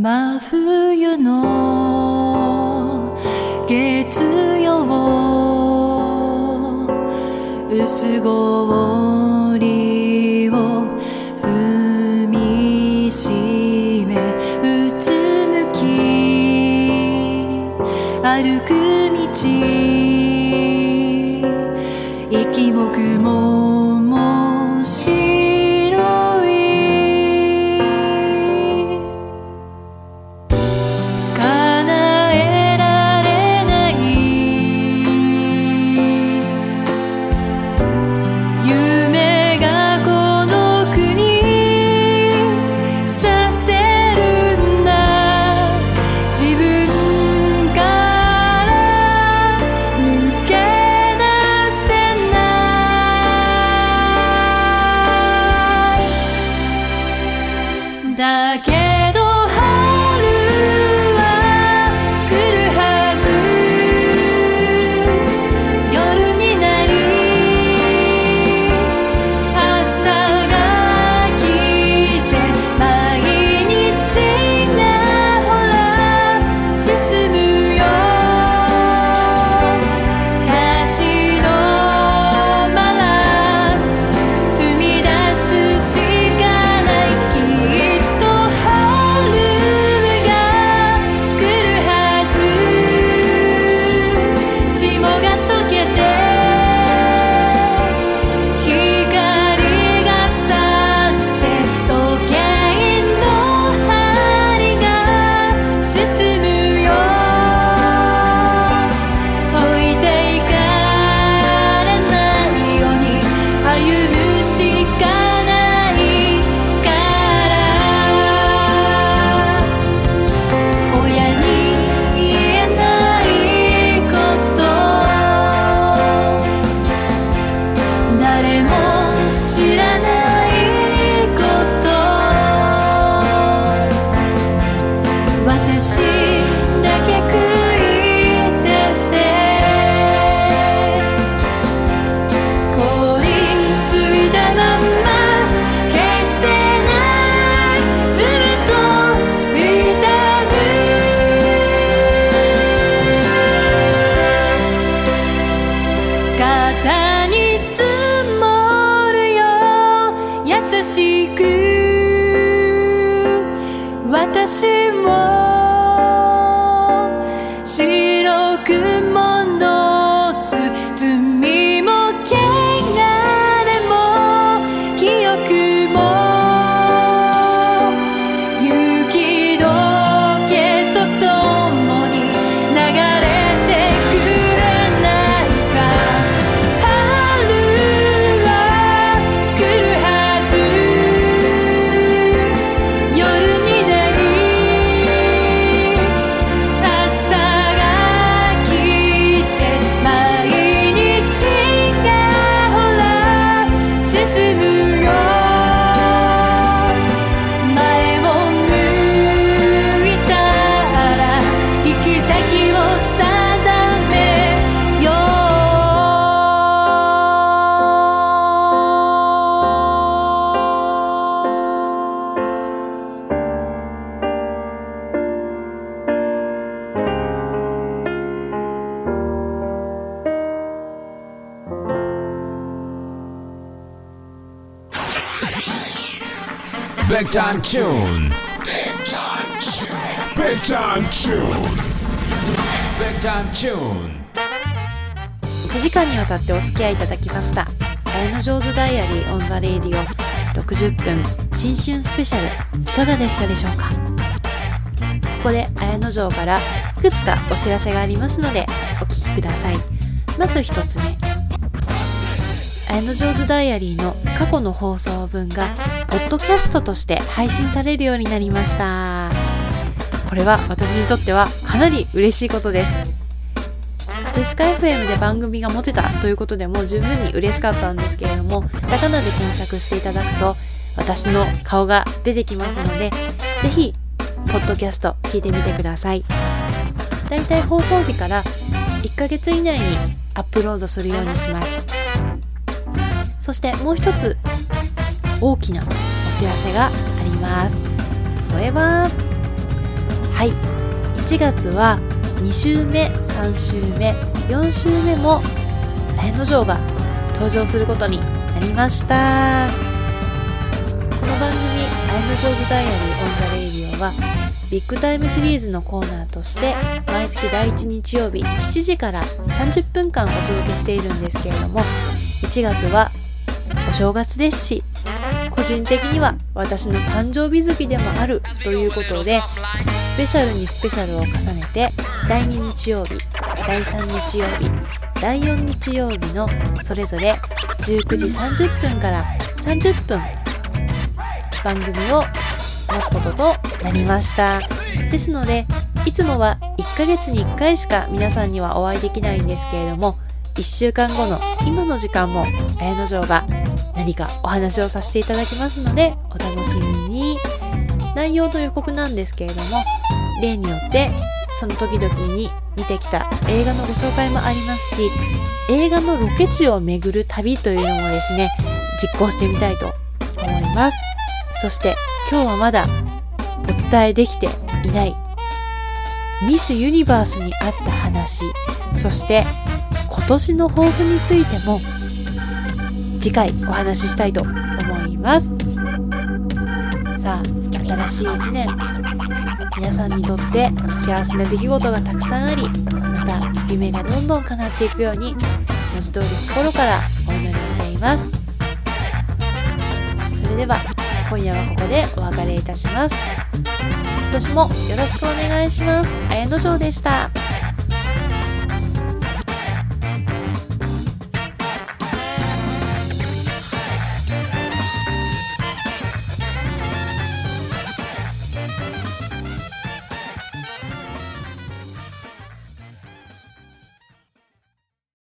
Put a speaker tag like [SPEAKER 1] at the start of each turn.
[SPEAKER 1] 真冬の月曜薄氷を踏みしめうつむき歩く道息も雲
[SPEAKER 2] Big Time Tune」「Big Time Tune」「Big Time Tune」「Big Time Tune」
[SPEAKER 3] 1時間にわたってお付き合いいただきました。綾野上手ダイアリーオンザレイディオ。60分新春スペシャル。いかがでしたでしょうか？ここで綾野城からいくつかお知らせがありますのでお聞きください。まず一つ目。綾野上手ダイアリーの過去の放送分がポッドキャストとして配信されるようになりました。これは私にとってはかなり嬉しいことです。葛飾 FM で番組が持てたということでも十分に嬉しかったんですけれどもカタカナで検索していただくと私の顔が出てきますのでぜひポッドキャスト聞いてみてください。だいたい放送日から1ヶ月以内にアップロードするようにします。そしてもう一つ大きなお知らせがあります。それははい。1月は2週目3週目4週目も綾野城が登場することになりました。この番組「綾野城ズダイアリー・オン・ザ・レイディオ」はビッグタイムシリーズのコーナーとして毎月第1日曜日7時から30分間お届けしているんですけれども1月はお正月ですし個人的には私の誕生日月でもあるということでスペシャルにスペシャルを重ねて第2日曜日第3日曜日第4日曜日のそれぞれ19時30分から30分番組を持つこととなりました。ですのでいつもは1ヶ月に1回しか皆さんにはお会いできないんですけれども1週間後の今の時間も綾野城が何かお話をさせていただきますのでお楽しみに。内容の予告なんですけれども例によってその時々に見てきた映画のご紹介もありますし映画のロケ地を巡る旅というのもですね実行してみたいと思います。そして今日はまだお伝えできていないミス・ユニバースにあった話そして今年の抱負についても次回お話ししたいと思います。さあ新しい1年。皆さんにとって幸せな出来事がたくさんありまた夢がどんどん叶っていくように文字通り心からお祈りしています。それでは今夜はここでお別れいたします。今年もよろしくお願いします。綾野城でした。